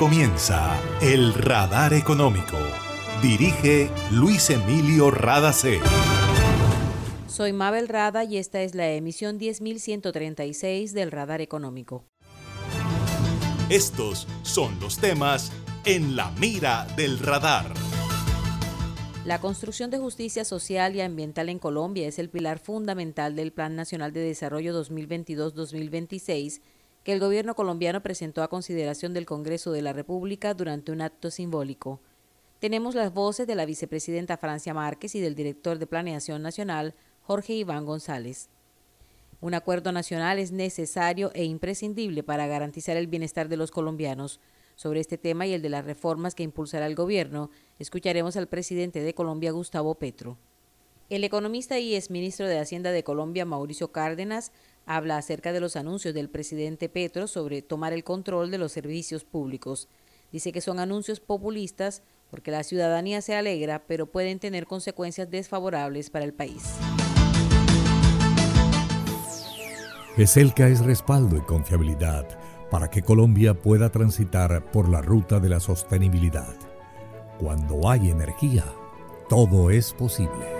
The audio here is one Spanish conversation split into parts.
comienza El Radar Económico. Dirige Luis Emilio Radacé. Soy Mabel Rada y esta es la emisión 10136 del Radar Económico. Estos son los temas en la mira del radar. La construcción de justicia social y ambiental en Colombia es el pilar fundamental del Plan Nacional de Desarrollo 2022-2026 el gobierno colombiano presentó a consideración del Congreso de la República durante un acto simbólico. Tenemos las voces de la vicepresidenta Francia Márquez y del director de Planeación Nacional, Jorge Iván González. Un acuerdo nacional es necesario e imprescindible para garantizar el bienestar de los colombianos. Sobre este tema y el de las reformas que impulsará el gobierno, escucharemos al presidente de Colombia, Gustavo Petro. El economista y exministro de Hacienda de Colombia, Mauricio Cárdenas, habla acerca de los anuncios del presidente Petro sobre tomar el control de los servicios públicos. Dice que son anuncios populistas porque la ciudadanía se alegra, pero pueden tener consecuencias desfavorables para el país. ESELCA es respaldo y confiabilidad para que Colombia pueda transitar por la ruta de la sostenibilidad. Cuando hay energía, todo es posible.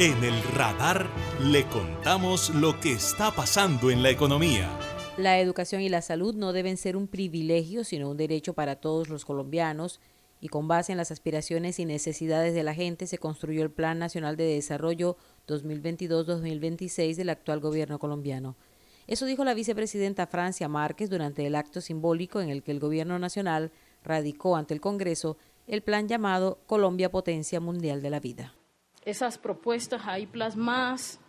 En el radar le contamos lo que está pasando en la economía. La educación y la salud no deben ser un privilegio, sino un derecho para todos los colombianos, y con base en las aspiraciones y necesidades de la gente se construyó el Plan Nacional de Desarrollo 2022-2026 del actual gobierno colombiano. Eso dijo la vicepresidenta Francia Márquez durante el acto simbólico en el que el gobierno nacional radicó ante el Congreso el plan llamado Colombia Potencia Mundial de la Vida. Esas propuestas ahí plasmadas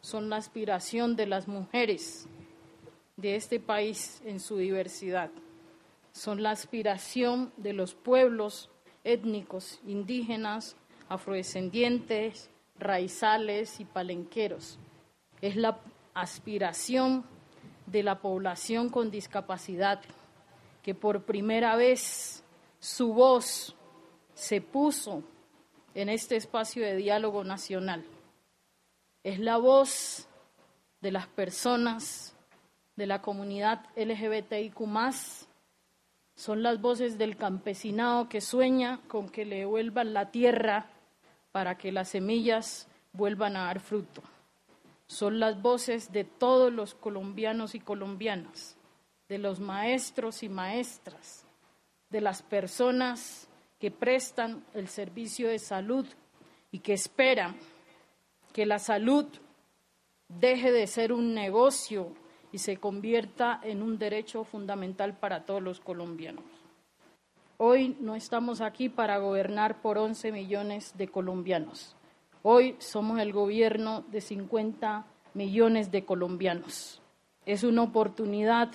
son la aspiración de las mujeres de este país en su diversidad. Son la aspiración de los pueblos étnicos, indígenas, afrodescendientes, raizales y palenqueros. Es la aspiración de la población con discapacidad, que por primera vez su voz se puso en este espacio de diálogo nacional. Es la voz de las personas de la comunidad LGBTIQ son las voces del campesinado que sueña con que le vuelvan la tierra para que las semillas vuelvan a dar fruto. Son las voces de todos los colombianos y colombianas, de los maestros y maestras, de las personas que prestan el servicio de salud y que esperan que la salud deje de ser un negocio y se convierta en un derecho fundamental para todos los colombianos. Hoy no estamos aquí para gobernar por 11 millones de colombianos. Hoy somos el gobierno de 50 millones de colombianos. Es una oportunidad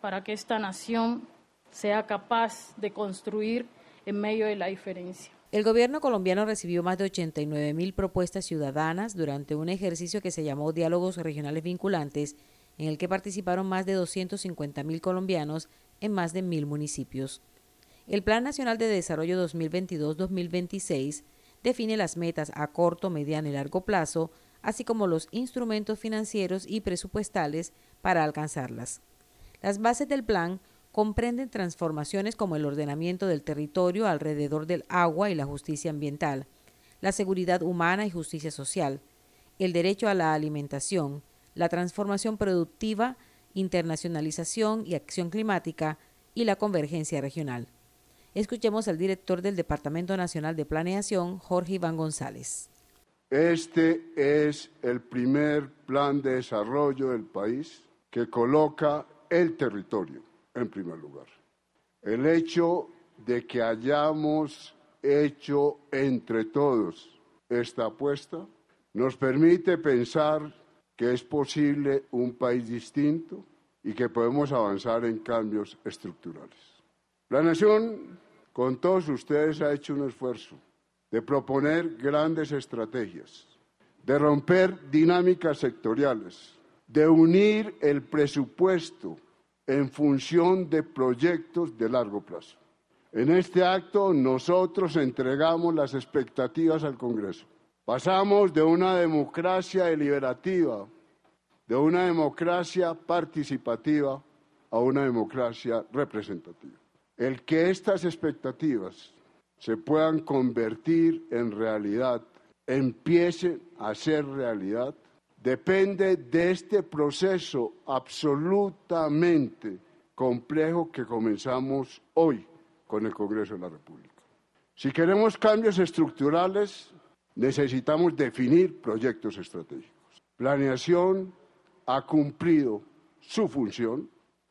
para que esta nación sea capaz de construir en medio de la diferencia. El gobierno colombiano recibió más de 89 mil propuestas ciudadanas durante un ejercicio que se llamó Diálogos Regionales Vinculantes, en el que participaron más de 250 mil colombianos en más de mil municipios. El Plan Nacional de Desarrollo 2022-2026 define las metas a corto, mediano y largo plazo, así como los instrumentos financieros y presupuestales para alcanzarlas. Las bases del plan comprenden transformaciones como el ordenamiento del territorio alrededor del agua y la justicia ambiental, la seguridad humana y justicia social, el derecho a la alimentación, la transformación productiva, internacionalización y acción climática y la convergencia regional. Escuchemos al director del Departamento Nacional de Planeación, Jorge Iván González. Este es el primer plan de desarrollo del país que coloca el territorio en primer lugar. El hecho de que hayamos hecho entre todos esta apuesta nos permite pensar que es posible un país distinto y que podemos avanzar en cambios estructurales. La nación con todos ustedes ha hecho un esfuerzo de proponer grandes estrategias, de romper dinámicas sectoriales, de unir el presupuesto en función de proyectos de largo plazo. En este acto nosotros entregamos las expectativas al Congreso. Pasamos de una democracia deliberativa, de una democracia participativa, a una democracia representativa. El que estas expectativas se puedan convertir en realidad, empiecen a ser realidad, depende de este proceso absolutamente complejo que comenzamos hoy con el Congreso de la República. Si queremos cambios estructurales, necesitamos definir proyectos estratégicos. Planeación ha cumplido su función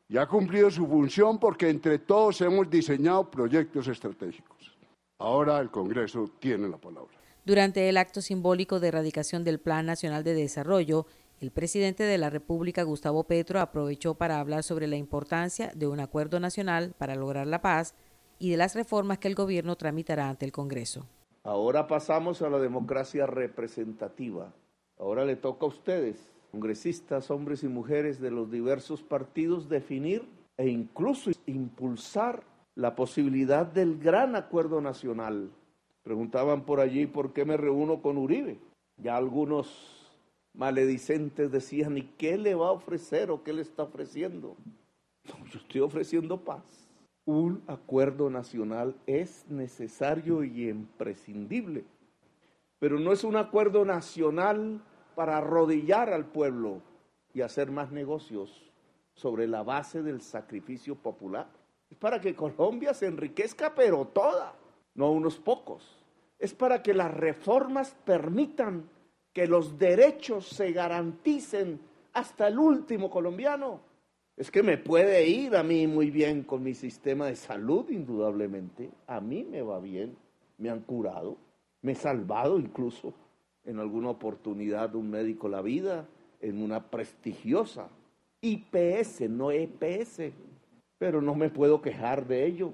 y ha cumplido su función porque entre todos hemos diseñado proyectos estratégicos. Ahora el Congreso tiene la palabra. Durante el acto simbólico de erradicación del Plan Nacional de Desarrollo, el presidente de la República, Gustavo Petro, aprovechó para hablar sobre la importancia de un acuerdo nacional para lograr la paz y de las reformas que el gobierno tramitará ante el Congreso. Ahora pasamos a la democracia representativa. Ahora le toca a ustedes, congresistas, hombres y mujeres de los diversos partidos, definir e incluso impulsar la posibilidad del gran acuerdo nacional Preguntaban por allí por qué me reúno con Uribe. Ya algunos maledicentes decían, ¿y qué le va a ofrecer o qué le está ofreciendo? yo estoy ofreciendo paz. Un acuerdo nacional es necesario y imprescindible, pero no es un acuerdo nacional para arrodillar al pueblo y hacer más negocios sobre la base del sacrificio popular. Es para que Colombia se enriquezca, pero toda no unos pocos. Es para que las reformas permitan que los derechos se garanticen hasta el último colombiano. Es que me puede ir a mí muy bien con mi sistema de salud, indudablemente. A mí me va bien, me han curado, me he salvado incluso en alguna oportunidad un médico la vida en una prestigiosa IPS, no EPS, pero no me puedo quejar de ello.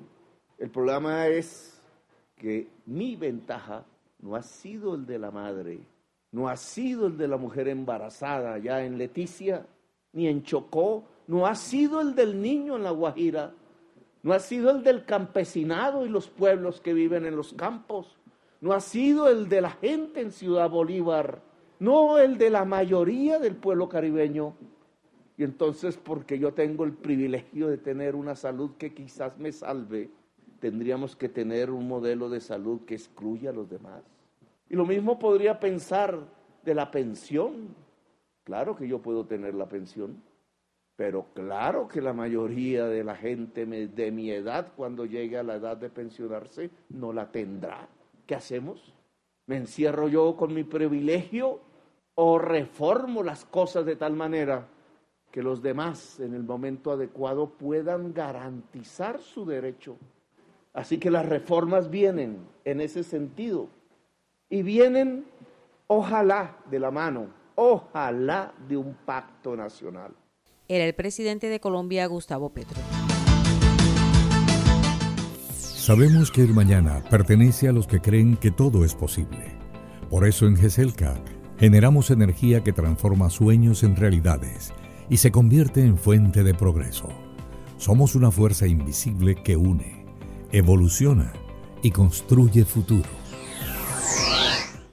El problema es que mi ventaja no ha sido el de la madre, no ha sido el de la mujer embarazada ya en Leticia, ni en Chocó, no ha sido el del niño en La Guajira, no ha sido el del campesinado y los pueblos que viven en los campos, no ha sido el de la gente en Ciudad Bolívar, no el de la mayoría del pueblo caribeño. Y entonces, porque yo tengo el privilegio de tener una salud que quizás me salve, tendríamos que tener un modelo de salud que excluya a los demás. Y lo mismo podría pensar de la pensión. Claro que yo puedo tener la pensión, pero claro que la mayoría de la gente de mi edad, cuando llegue a la edad de pensionarse, no la tendrá. ¿Qué hacemos? ¿Me encierro yo con mi privilegio o reformo las cosas de tal manera que los demás en el momento adecuado puedan garantizar su derecho? Así que las reformas vienen en ese sentido. Y vienen, ojalá, de la mano, ojalá de un pacto nacional. Era el presidente de Colombia, Gustavo Petro. Sabemos que el mañana pertenece a los que creen que todo es posible. Por eso en GESELCA generamos energía que transforma sueños en realidades y se convierte en fuente de progreso. Somos una fuerza invisible que une evoluciona y construye futuro.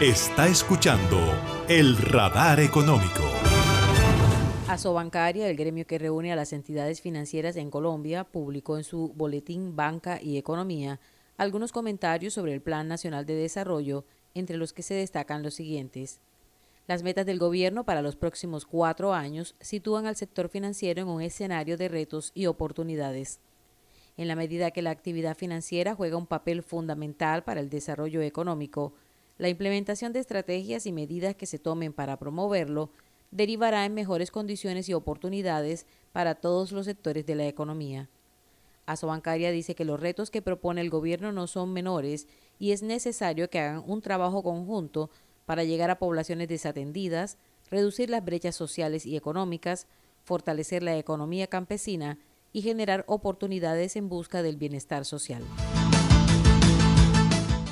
Está escuchando el radar económico. Asobancaria, el gremio que reúne a las entidades financieras en Colombia, publicó en su boletín Banca y Economía algunos comentarios sobre el Plan Nacional de Desarrollo, entre los que se destacan los siguientes. Las metas del gobierno para los próximos cuatro años sitúan al sector financiero en un escenario de retos y oportunidades. En la medida que la actividad financiera juega un papel fundamental para el desarrollo económico, la implementación de estrategias y medidas que se tomen para promoverlo derivará en mejores condiciones y oportunidades para todos los sectores de la economía. Asobancaria dice que los retos que propone el gobierno no son menores y es necesario que hagan un trabajo conjunto para llegar a poblaciones desatendidas, reducir las brechas sociales y económicas, fortalecer la economía campesina y generar oportunidades en busca del bienestar social.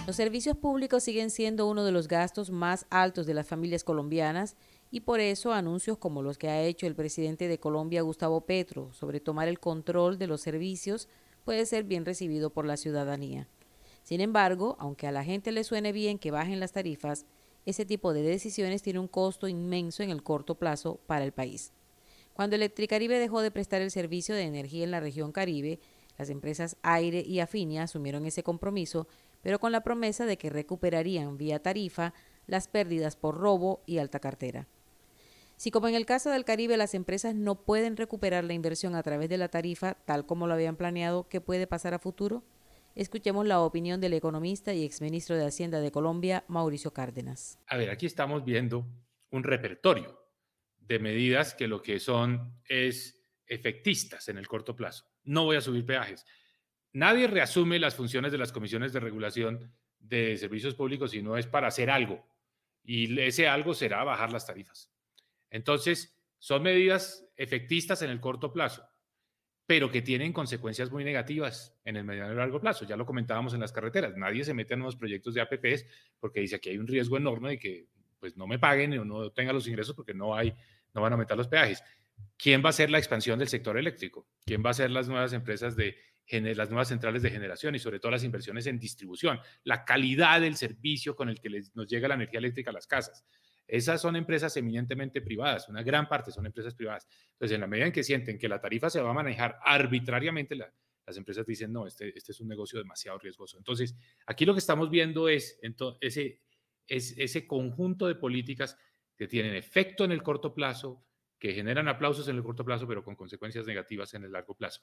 Los servicios públicos siguen siendo uno de los gastos más altos de las familias colombianas y por eso anuncios como los que ha hecho el presidente de Colombia, Gustavo Petro, sobre tomar el control de los servicios puede ser bien recibido por la ciudadanía. Sin embargo, aunque a la gente le suene bien que bajen las tarifas, ese tipo de decisiones tiene un costo inmenso en el corto plazo para el país. Cuando Electricaribe dejó de prestar el servicio de energía en la región Caribe, las empresas Aire y Afinia asumieron ese compromiso, pero con la promesa de que recuperarían vía tarifa las pérdidas por robo y alta cartera. Si como en el caso del Caribe las empresas no pueden recuperar la inversión a través de la tarifa tal como lo habían planeado, ¿qué puede pasar a futuro? Escuchemos la opinión del economista y exministro de Hacienda de Colombia, Mauricio Cárdenas. A ver, aquí estamos viendo un repertorio de medidas que lo que son es efectistas en el corto plazo. No voy a subir peajes. Nadie reasume las funciones de las comisiones de regulación de servicios públicos si no es para hacer algo. Y ese algo será bajar las tarifas. Entonces, son medidas efectistas en el corto plazo, pero que tienen consecuencias muy negativas en el mediano y largo plazo. Ya lo comentábamos en las carreteras. Nadie se mete en nuevos proyectos de APPs porque dice que hay un riesgo enorme de que pues, no me paguen o no tengan los ingresos porque no, hay, no van a aumentar los peajes. ¿Quién va a hacer la expansión del sector eléctrico? ¿Quién va a hacer las nuevas empresas de las nuevas centrales de generación y sobre todo las inversiones en distribución, la calidad del servicio con el que nos llega la energía eléctrica a las casas. Esas son empresas eminentemente privadas, una gran parte son empresas privadas. Entonces, en la medida en que sienten que la tarifa se va a manejar arbitrariamente, las empresas dicen, no, este, este, es un negocio demasiado riesgoso. Entonces, aquí lo que estamos viendo es ese conjunto de políticas que tienen efecto en el corto plazo, que generan aplausos en el corto plazo, pero con consecuencias negativas en el largo plazo.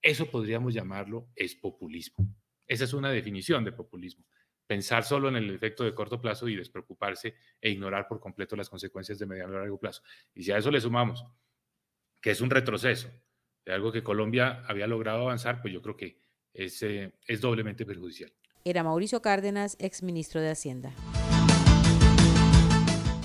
Eso podríamos llamarlo es populismo. Esa es una definición de populismo pensar solo en el efecto de corto plazo y despreocuparse e ignorar por completo las consecuencias de mediano y largo plazo. Y si a eso le sumamos que es un retroceso de algo que Colombia había logrado avanzar, pues yo creo que es, es doblemente perjudicial. Era Mauricio Cárdenas, exministro de Hacienda.